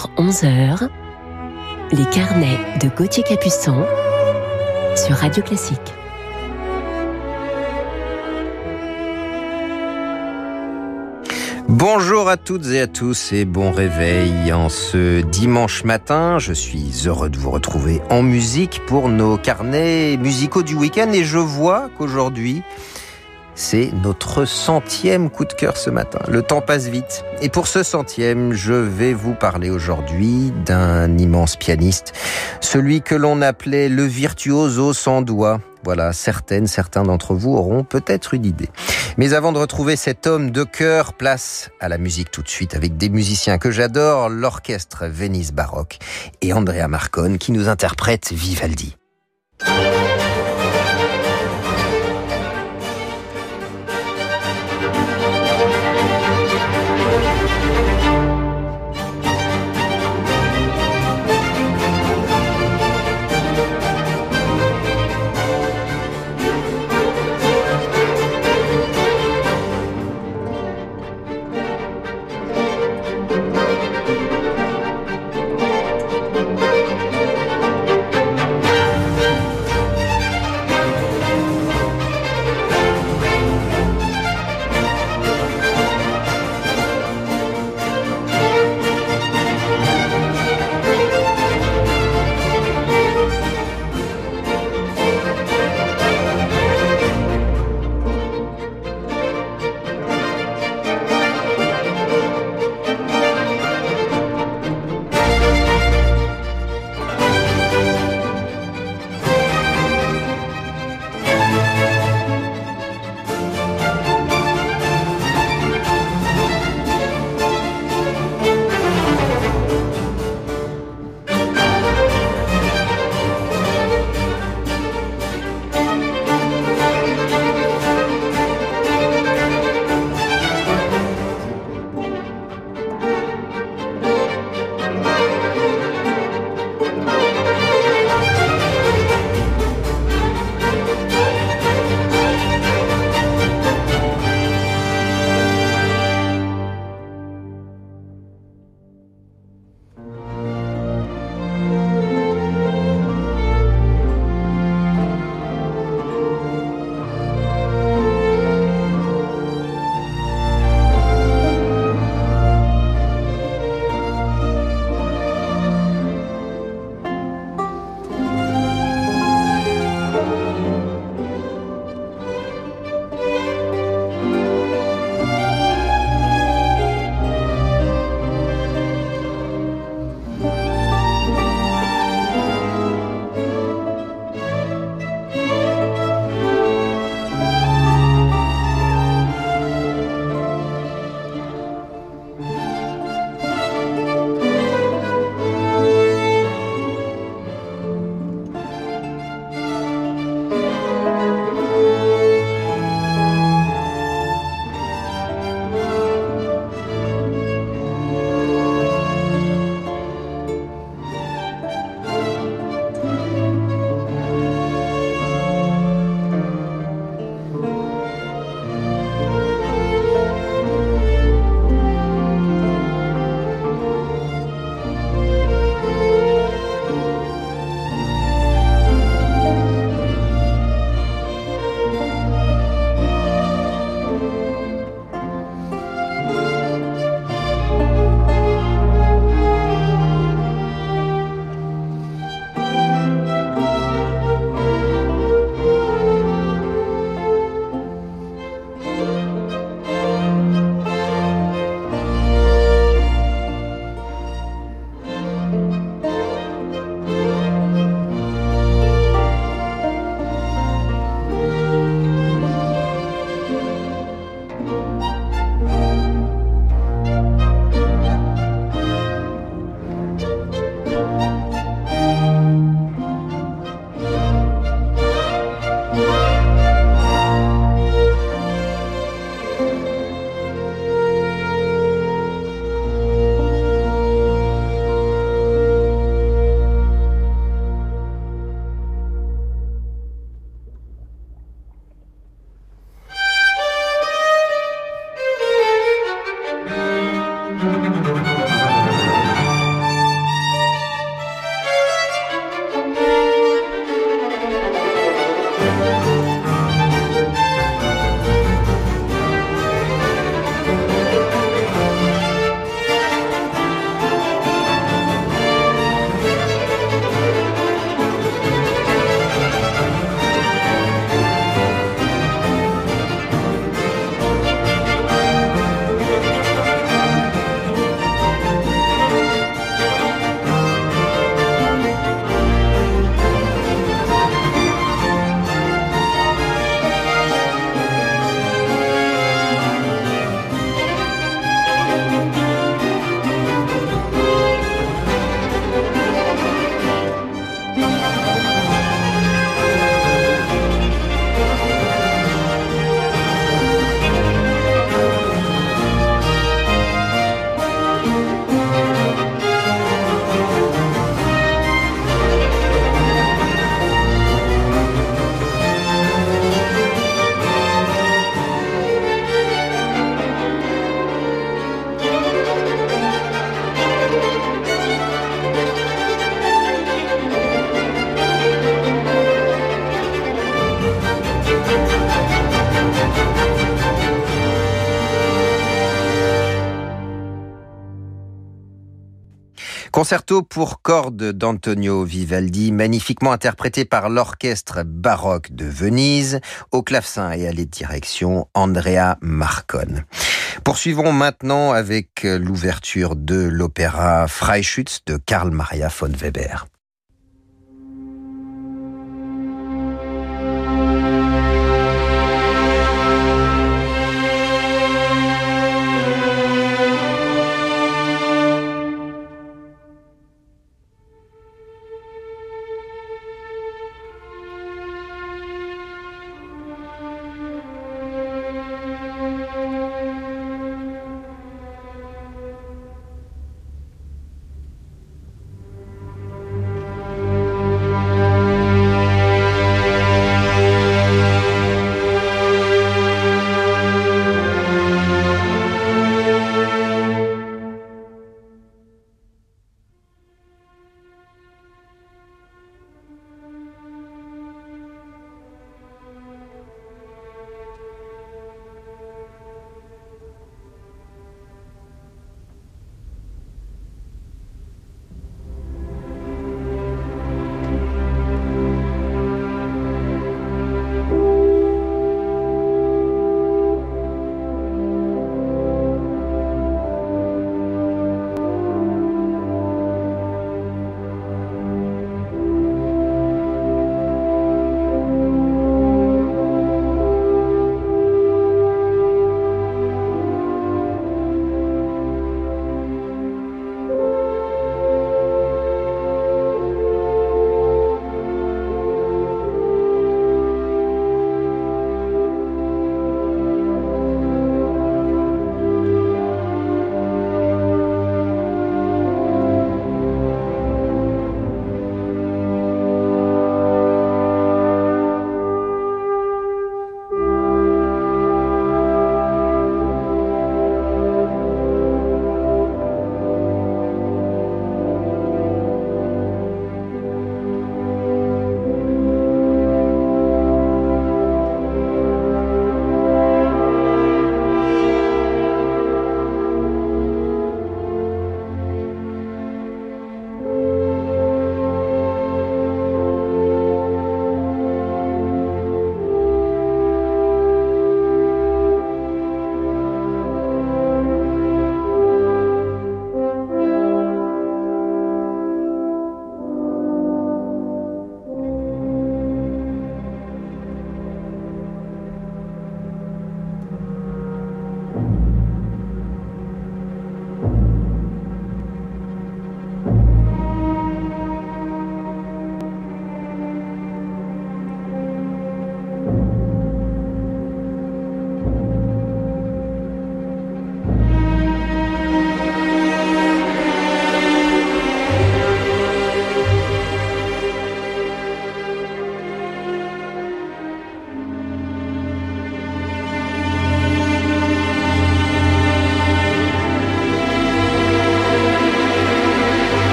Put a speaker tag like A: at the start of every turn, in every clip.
A: 10h-11h, les carnets de Gauthier Capuçon sur Radio Classique.
B: Bonjour à toutes et à tous et bon réveil en ce dimanche matin. Je suis heureux de vous retrouver en musique pour nos carnets musicaux du week-end et je vois qu'aujourd'hui, c'est notre centième coup de cœur ce matin. Le temps passe vite. Et pour ce centième, je vais vous parler aujourd'hui d'un immense pianiste, celui que l'on appelait le virtuoso sans doigts. Voilà, certaines, certains d'entre vous auront peut-être une idée. Mais avant de retrouver cet homme de cœur, place à la musique tout de suite avec des musiciens que j'adore, l'orchestre Venise Baroque et Andrea Marcone qui nous interprète Vivaldi. Concerto pour cordes d'Antonio Vivaldi, magnifiquement interprété par l'orchestre baroque de Venise, au clavecin et à la direction Andrea Marcon. Poursuivons maintenant avec l'ouverture de l'opéra Freischütz de Karl Maria von Weber.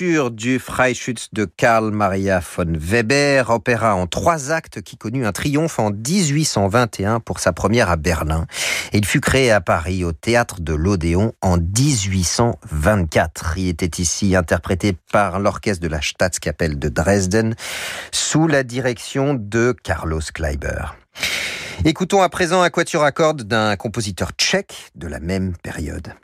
B: Du Freischütz de Karl Maria von Weber, opéra en trois actes qui connut un triomphe en 1821 pour sa première à Berlin. il fut créé à Paris au théâtre de l'Odéon en 1824. Il était ici interprété par l'orchestre de la Staatskapelle de Dresden sous la direction de Carlos Kleiber. Écoutons à présent un quatuor à cordes d'un compositeur tchèque de la même période.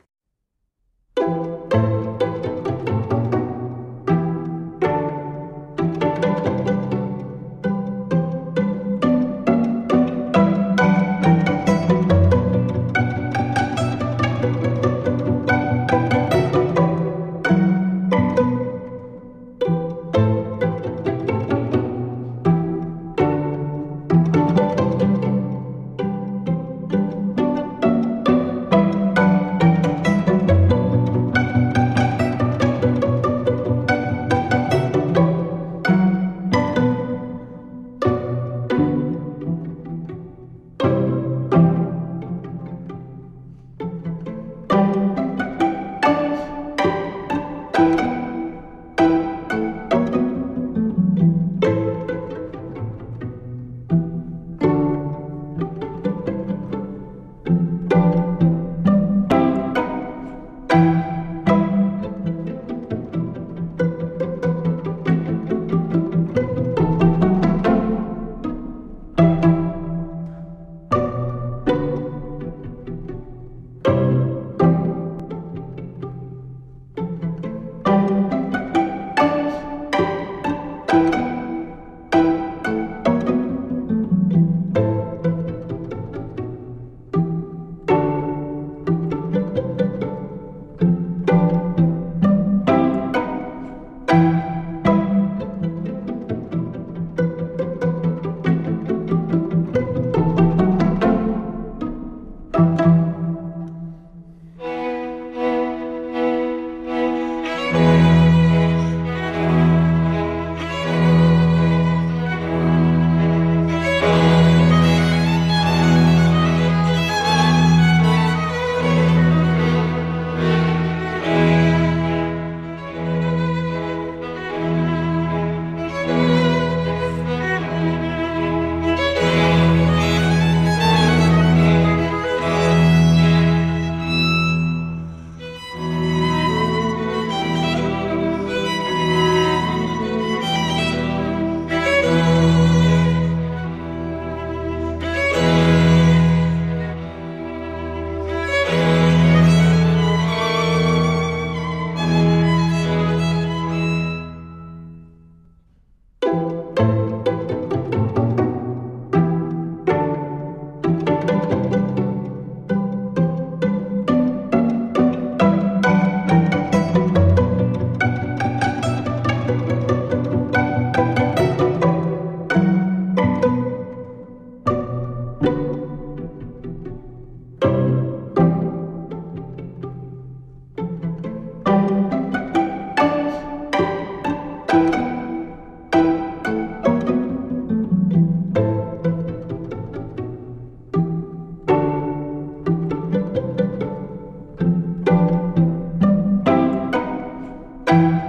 B: thank you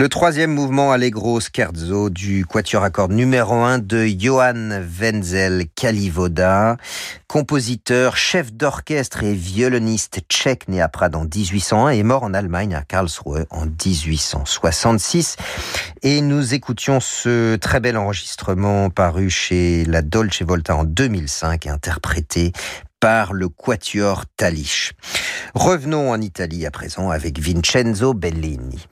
B: Le troisième mouvement Allegro Scherzo du quatuor à cordes numéro 1 de Johann Wenzel Kalivoda, compositeur, chef d'orchestre et violoniste tchèque né à Prades en 1801 et mort en Allemagne à Karlsruhe en 1866. Et nous écoutions ce très bel enregistrement paru chez la Dolce Volta en 2005 interprété par le quatuor Talich. Revenons en Italie à présent avec Vincenzo Bellini.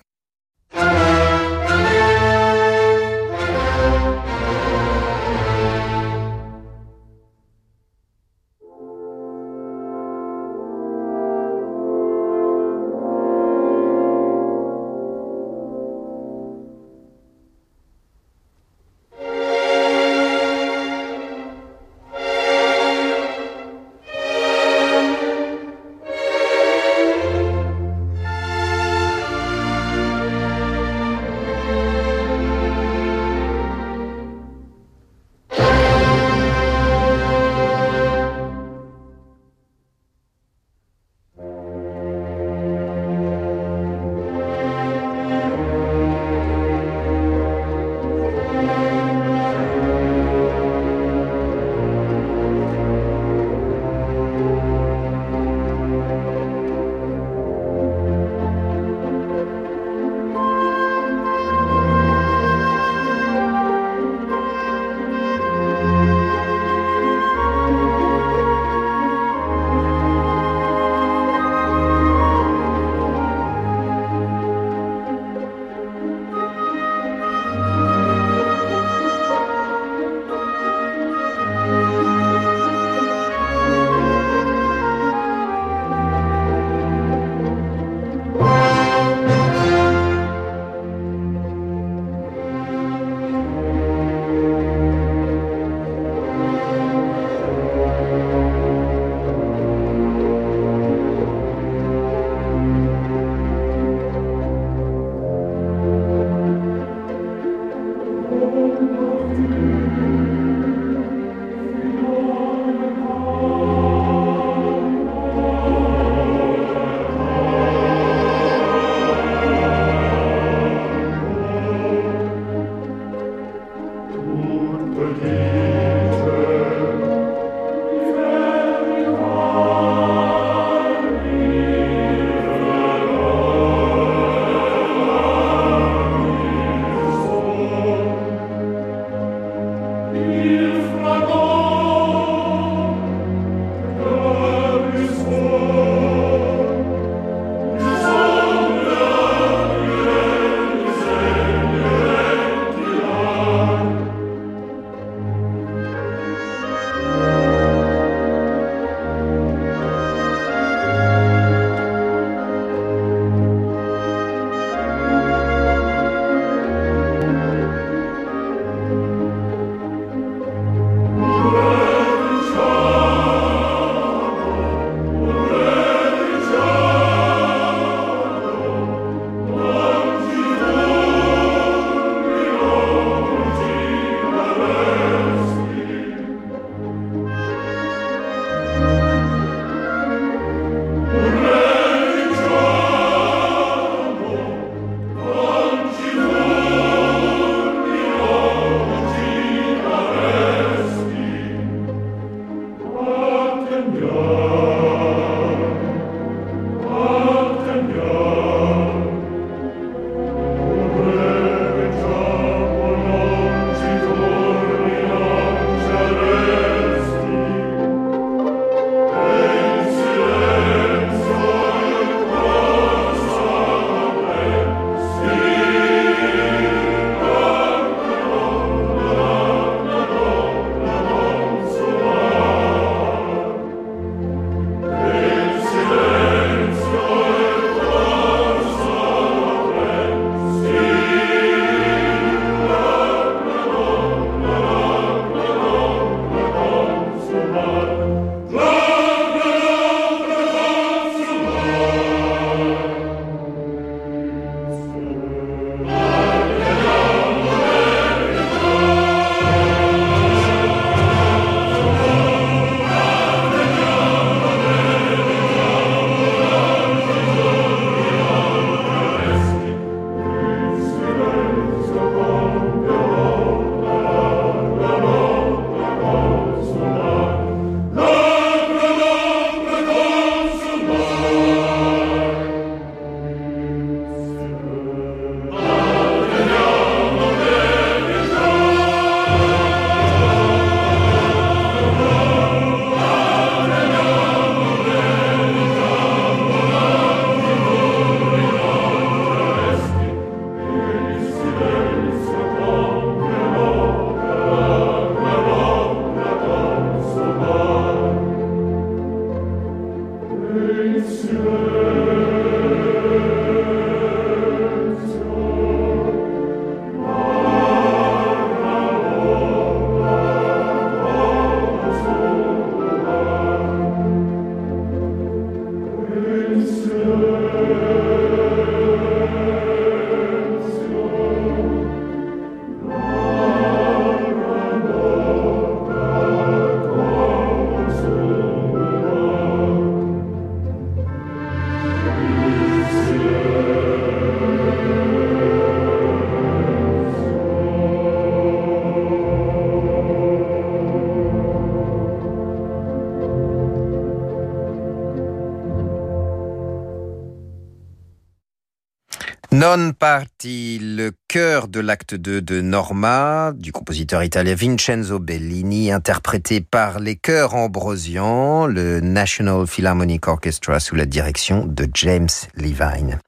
B: Non Party, le cœur de l'acte 2 de Norma, du compositeur italien Vincenzo Bellini, interprété par les chœurs ambrosians, le National Philharmonic Orchestra sous la direction de James Levine.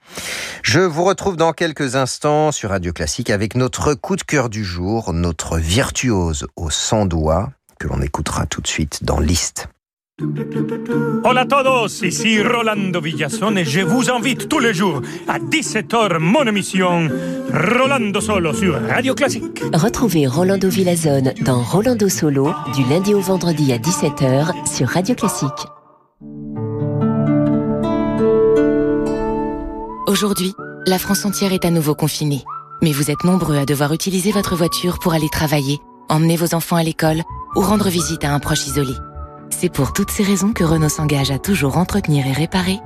B: Je vous retrouve dans quelques instants sur Radio Classique avec notre coup de cœur du jour, notre virtuose au 100 doigts, que l'on écoutera tout de suite dans Liste.
C: Hola a todos, ici Rolando Villason et je vous invite tous les jours à 17h mon émission Rolando Solo sur Radio Classique.
A: Retrouvez Rolando Villazone dans Rolando Solo du lundi au vendredi à 17h sur Radio Classique.
D: Aujourd'hui, la France entière est à nouveau confinée. Mais vous êtes nombreux à devoir utiliser votre voiture pour aller travailler, emmener vos enfants à l'école ou rendre visite à un proche isolé. C'est pour toutes ces raisons que Renault s'engage à toujours entretenir et réparer,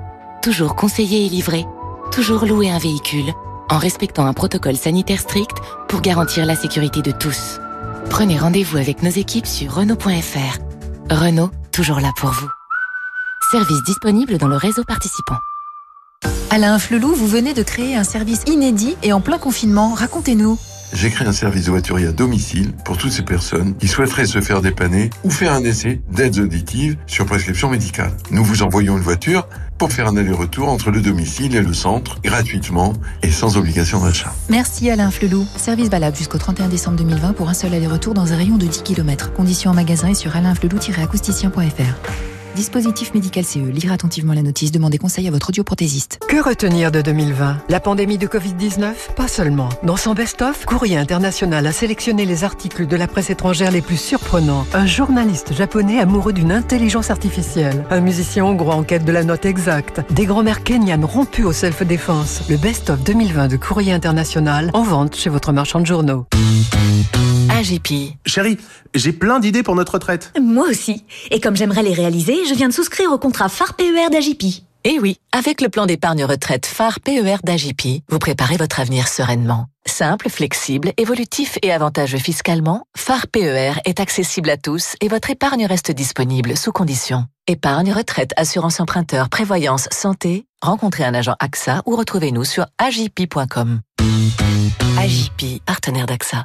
D: toujours conseiller et livrer, toujours louer un véhicule, en respectant un protocole sanitaire strict pour garantir la sécurité de tous. Prenez rendez-vous avec nos équipes sur Renault.fr. Renault, toujours là pour vous. Service disponible dans le réseau participant.
E: Alain Flelou, vous venez de créer un service inédit et en plein confinement. Racontez-nous
F: j'ai créé un service de voiturier à domicile pour toutes ces personnes qui souhaiteraient se faire dépanner ou faire un essai d'aides auditives sur prescription médicale. Nous vous envoyons une voiture pour faire un aller-retour entre le domicile et le centre, gratuitement et sans obligation d'achat.
E: Merci Alain Flelou. Service valable jusqu'au 31 décembre 2020 pour un seul aller-retour dans un rayon de 10 km. Conditions en magasin et sur alainflelou-acousticien.fr. Dispositif médical CE. Lire attentivement la notice. Demandez conseil à votre audioprothésiste.
G: Que retenir de 2020 La pandémie de Covid-19 Pas seulement. Dans son best-of, Courrier International a sélectionné les articles de la presse étrangère les plus surprenants. Un journaliste japonais amoureux d'une intelligence artificielle. Un musicien hongrois en quête de la note exacte. Des grands-mères kenyanes rompues au self-défense. Le best-of 2020 de Courrier International en vente chez votre marchand de journaux.
H: AGP. Chérie, j'ai plein d'idées pour notre retraite.
I: Moi aussi. Et comme j'aimerais les réaliser, je viens de souscrire au contrat phare PER d'AGP.
J: Eh oui, avec le plan d'épargne retraite phare PER d'AGP, vous préparez votre avenir sereinement. Simple, flexible, évolutif et avantageux fiscalement, phare PER est accessible à tous et votre épargne reste disponible sous conditions. Épargne, retraite, assurance emprunteur, prévoyance, santé, rencontrez un agent AXA ou retrouvez-nous sur agip.com. AGP, partenaire d'AXA.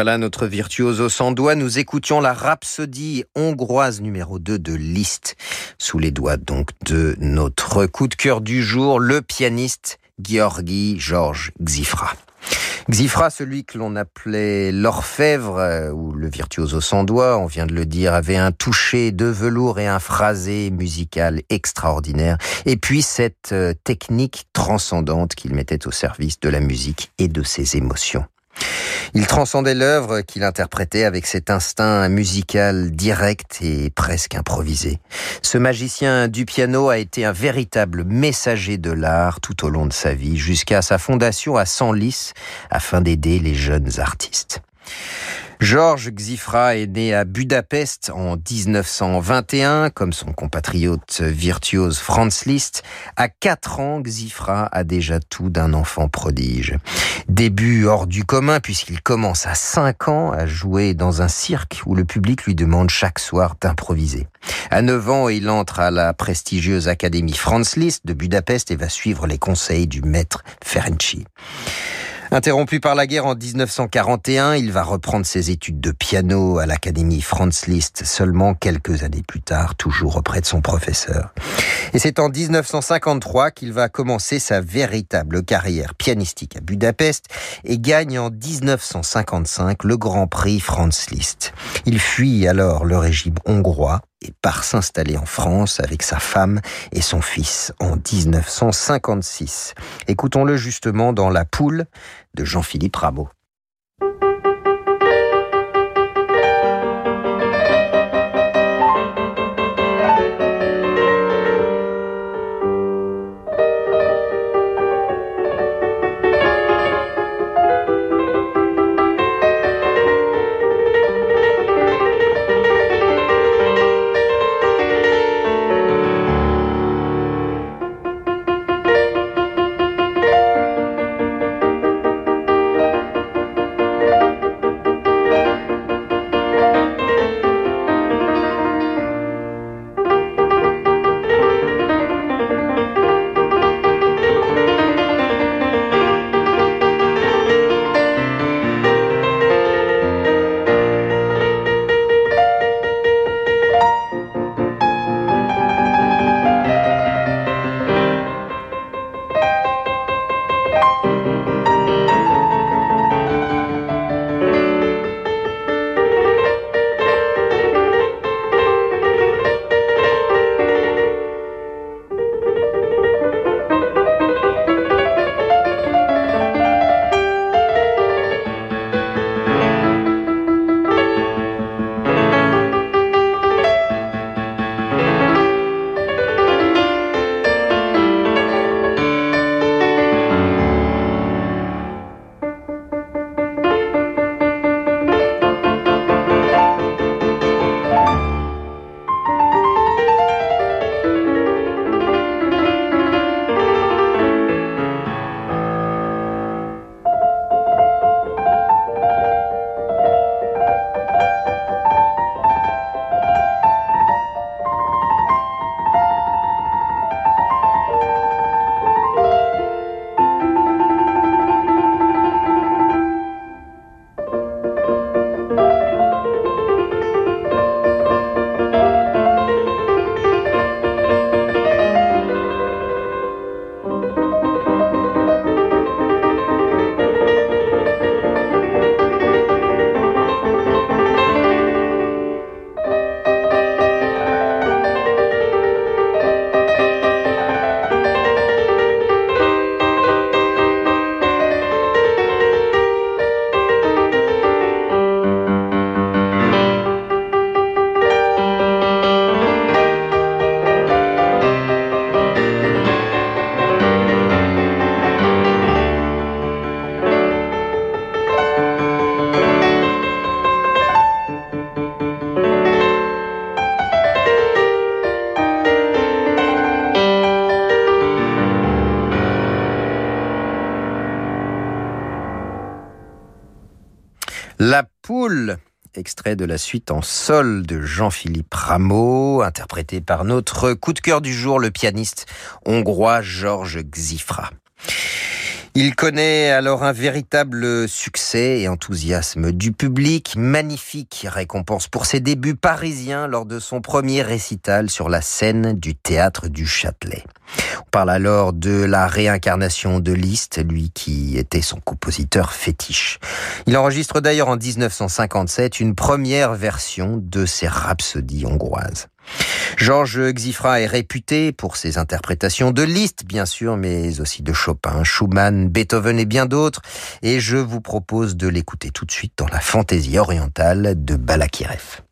B: Voilà notre virtuose sans doigt. Nous écoutions la rhapsodie hongroise numéro 2 de Liszt, sous les doigts donc de notre coup de cœur du jour, le pianiste Georgi Georges Xifra. Xifra, celui que l'on appelait l'orfèvre euh, ou le virtuoso sans doigt, on vient de le dire, avait un toucher de velours et un phrasé musical extraordinaire. Et puis cette euh, technique transcendante qu'il mettait au service de la musique et de ses émotions. Il transcendait l'œuvre qu'il interprétait avec cet instinct musical direct et presque improvisé. Ce magicien du piano a été un véritable messager de l'art tout au long de sa vie, jusqu'à sa fondation à Senlis, afin d'aider les jeunes artistes. Georges Xifra est né à Budapest en 1921, comme son compatriote virtuose Franz Liszt. À 4 ans, Xifra a déjà tout d'un enfant prodige. Début hors du commun puisqu'il commence à 5 ans à jouer dans un cirque où le public lui demande chaque soir d'improviser. À 9 ans, il entre à la prestigieuse Académie Franz Liszt de Budapest et va suivre les conseils du maître Ferenczi. Interrompu par la guerre en 1941, il va reprendre ses études de piano à l'Académie Franz Liszt seulement quelques années plus tard, toujours auprès de son professeur. Et c'est en 1953 qu'il va commencer sa véritable carrière pianistique à Budapest et gagne en 1955 le Grand Prix Franz Liszt. Il fuit alors le régime hongrois et part s'installer en France avec sa femme et son fils en 1956. Écoutons-le justement dans La Poule de Jean-Philippe Rameau. Extrait de la suite en sol de Jean-Philippe Rameau, interprété par notre coup de cœur du jour, le pianiste hongrois Georges Xifra. Il connaît alors un véritable succès et enthousiasme du public. Magnifique récompense pour ses débuts parisiens lors de son premier récital sur la scène du théâtre du Châtelet. On parle alors de la réincarnation de Liszt, lui qui était son compositeur fétiche. Il enregistre d'ailleurs en 1957 une première version de ses rhapsodies hongroises. Georges Xifra est réputé pour ses interprétations de Liszt, bien sûr, mais aussi de Chopin, Schumann, Beethoven et bien d'autres. Et je vous propose de l'écouter tout de suite dans la fantaisie orientale de Balakirev.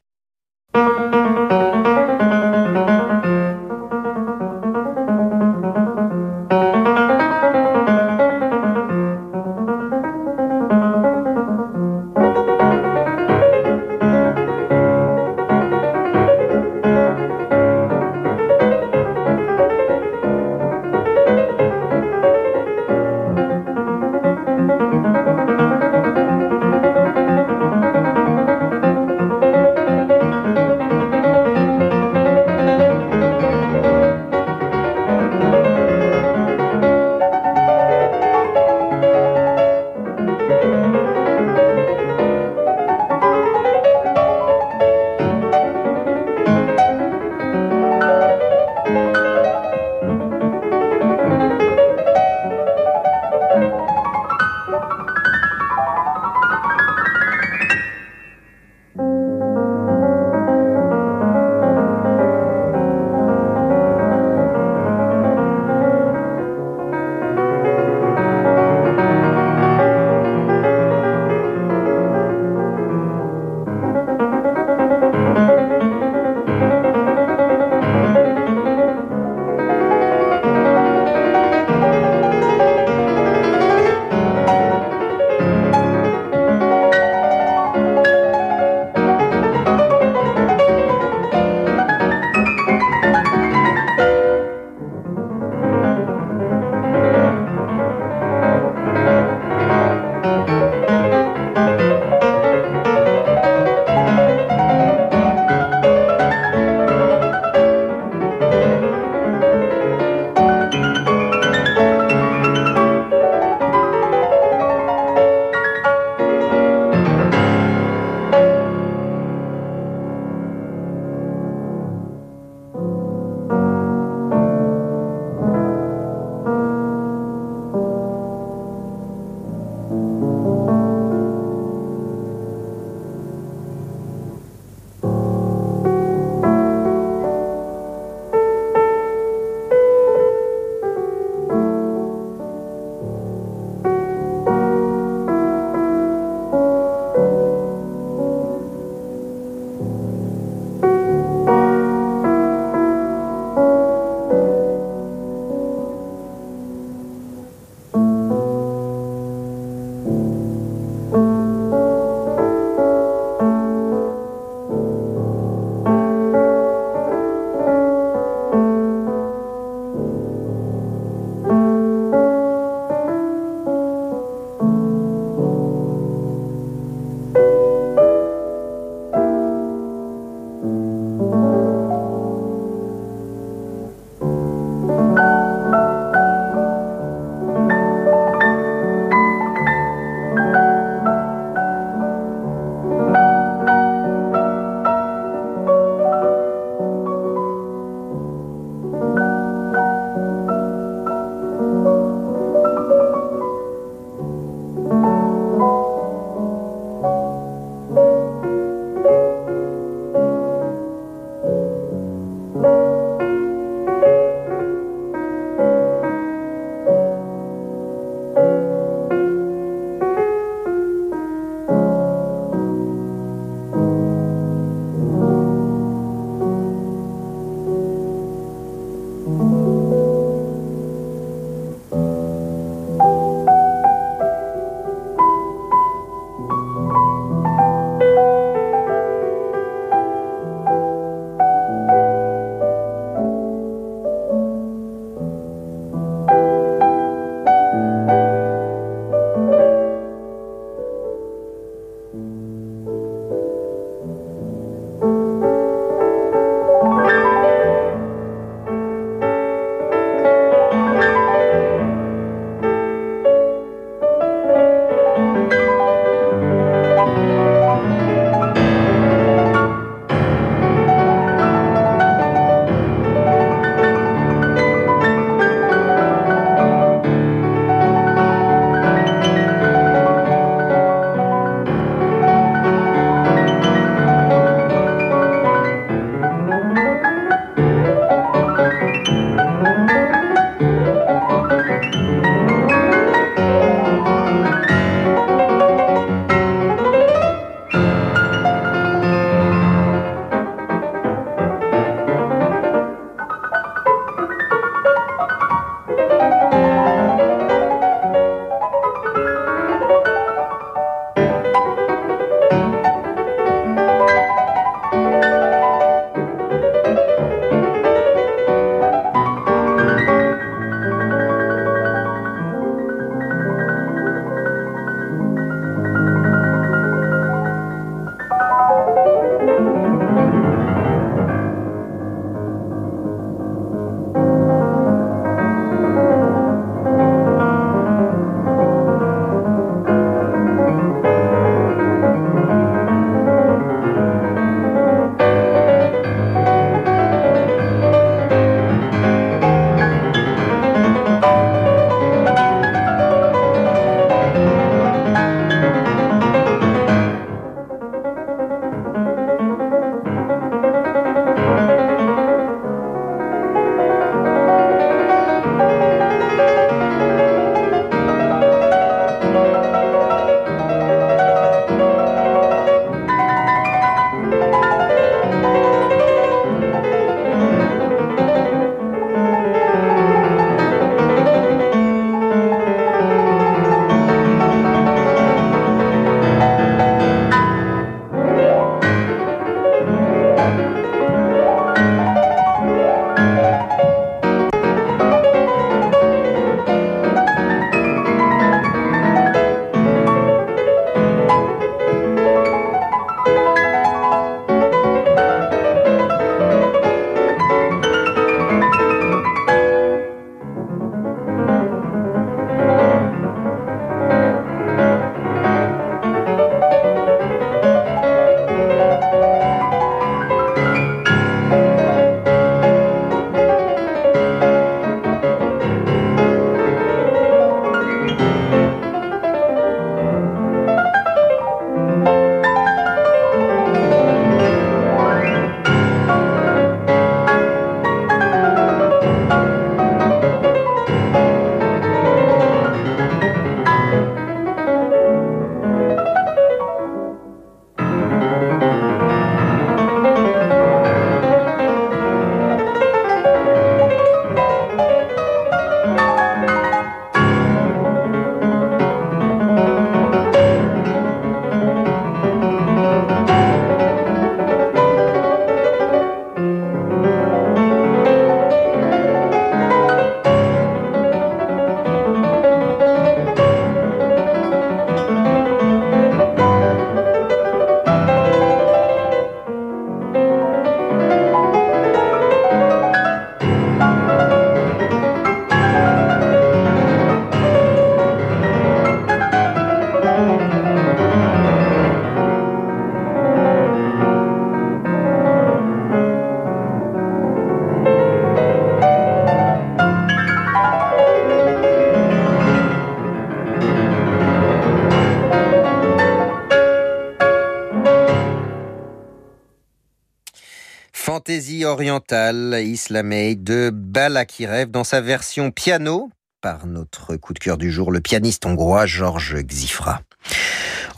B: Orientale islamée de Balakirev dans sa version piano par notre coup de cœur du jour, le pianiste hongrois Georges Xifra.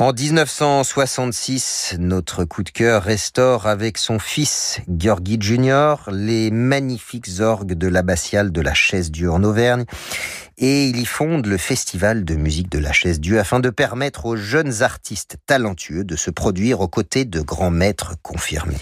B: En 1966, notre coup de cœur restaure avec son fils Georgi Junior les magnifiques orgues de l'abbatiale de la Chaise-Dieu en Auvergne et il y fonde le festival de musique de la Chaise-Dieu afin de permettre aux jeunes artistes talentueux de se produire aux côtés de grands maîtres confirmés.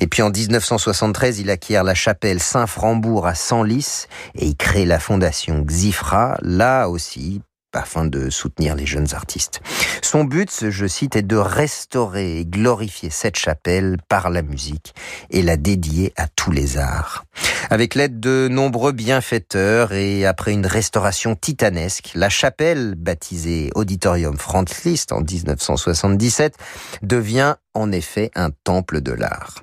B: Et puis en 1973, il acquiert la chapelle Saint-Frambourg à Senlis et il crée la fondation Xifra, là aussi afin de soutenir les jeunes artistes. Son but, je cite, est de restaurer et glorifier cette chapelle par la musique et la dédier à tous les arts. Avec l'aide de nombreux bienfaiteurs et après une restauration titanesque, la chapelle, baptisée Auditorium Franz Liszt en 1977, devient en effet un temple de l'art.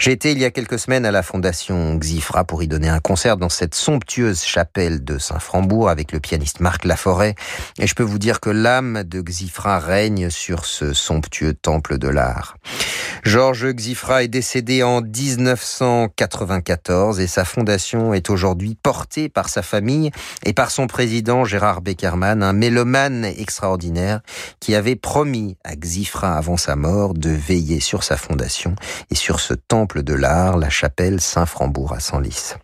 B: J'ai été il y a quelques semaines à la fondation Xifra pour y donner un concert dans cette somptueuse chapelle de Saint-Frambourg avec le pianiste Marc Laforêt et je peux vous dire que l'âme de Xifra règne sur ce somptueux temple de l'art. Georges Xifra est décédé en 1994 et sa fondation est aujourd'hui portée par sa famille et par son président Gérard Beckerman, un mélomane extraordinaire qui avait promis à Xifra avant sa mort de veiller sur sa fondation et sur ce temple de l'art, la chapelle Saint-Frambourg à Senlis.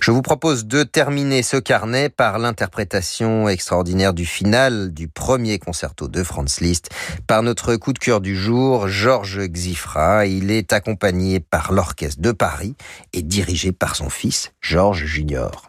B: Je vous propose de terminer ce carnet par l'interprétation extraordinaire du final du premier concerto de Franz Liszt par notre coup de cœur du jour, Georges Xifra. Il est accompagné par l'Orchestre de Paris et dirigé par son fils, Georges Junior.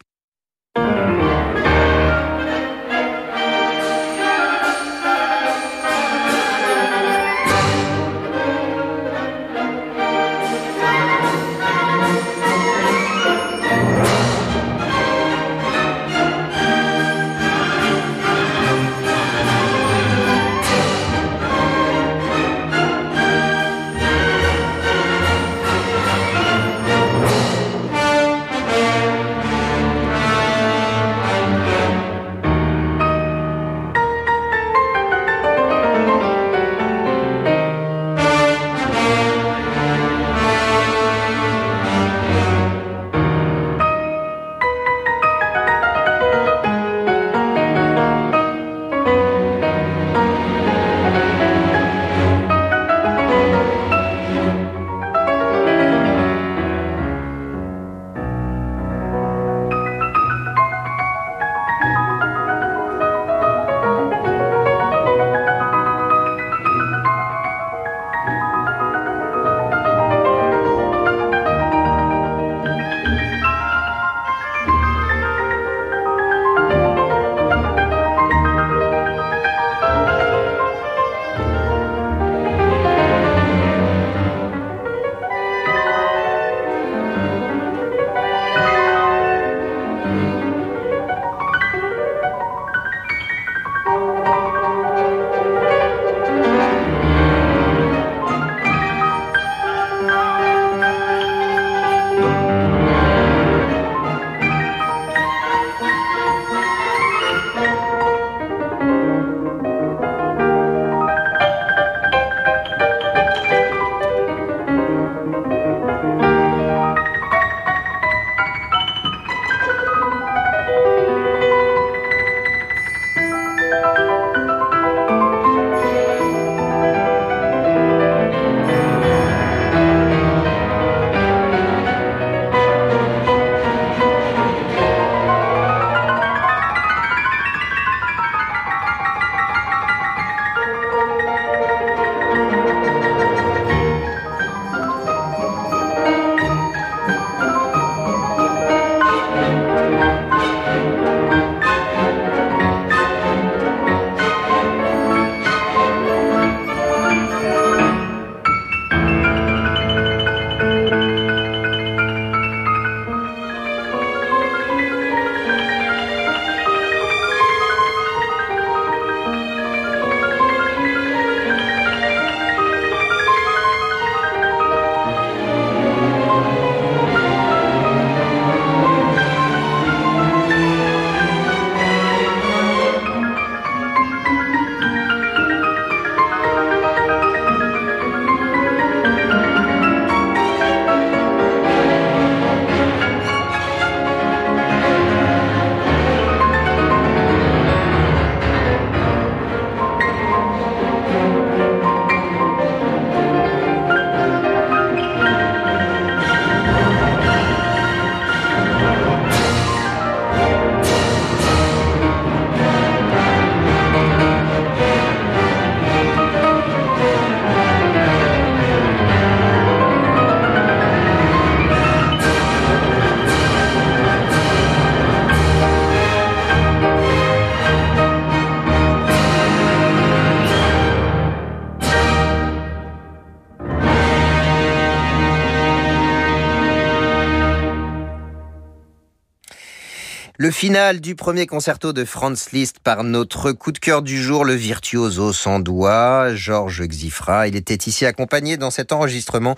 B: Le final du premier concerto de Franz Liszt par notre coup de cœur du jour, le virtuoso sans doigt, Georges Xifra. Il était ici accompagné dans cet enregistrement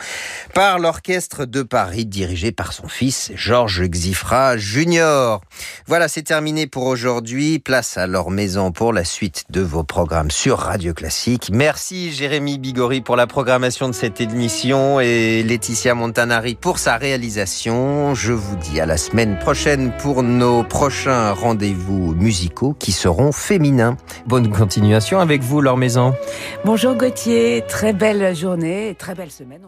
B: par l'orchestre de Paris dirigé par son fils Georges Xifra Junior. Voilà, c'est terminé pour aujourd'hui. Place à leur maison pour la suite de vos programmes sur Radio Classique. Merci Jérémy Bigori pour la programmation de cette émission et Laetitia Montanari pour sa réalisation. Je vous dis à la semaine prochaine pour nos prochains rendez-vous musicaux qui seront féminins. Bonne continuation avec vous, leur maison.
K: Bonjour Gauthier, très belle journée, très belle semaine.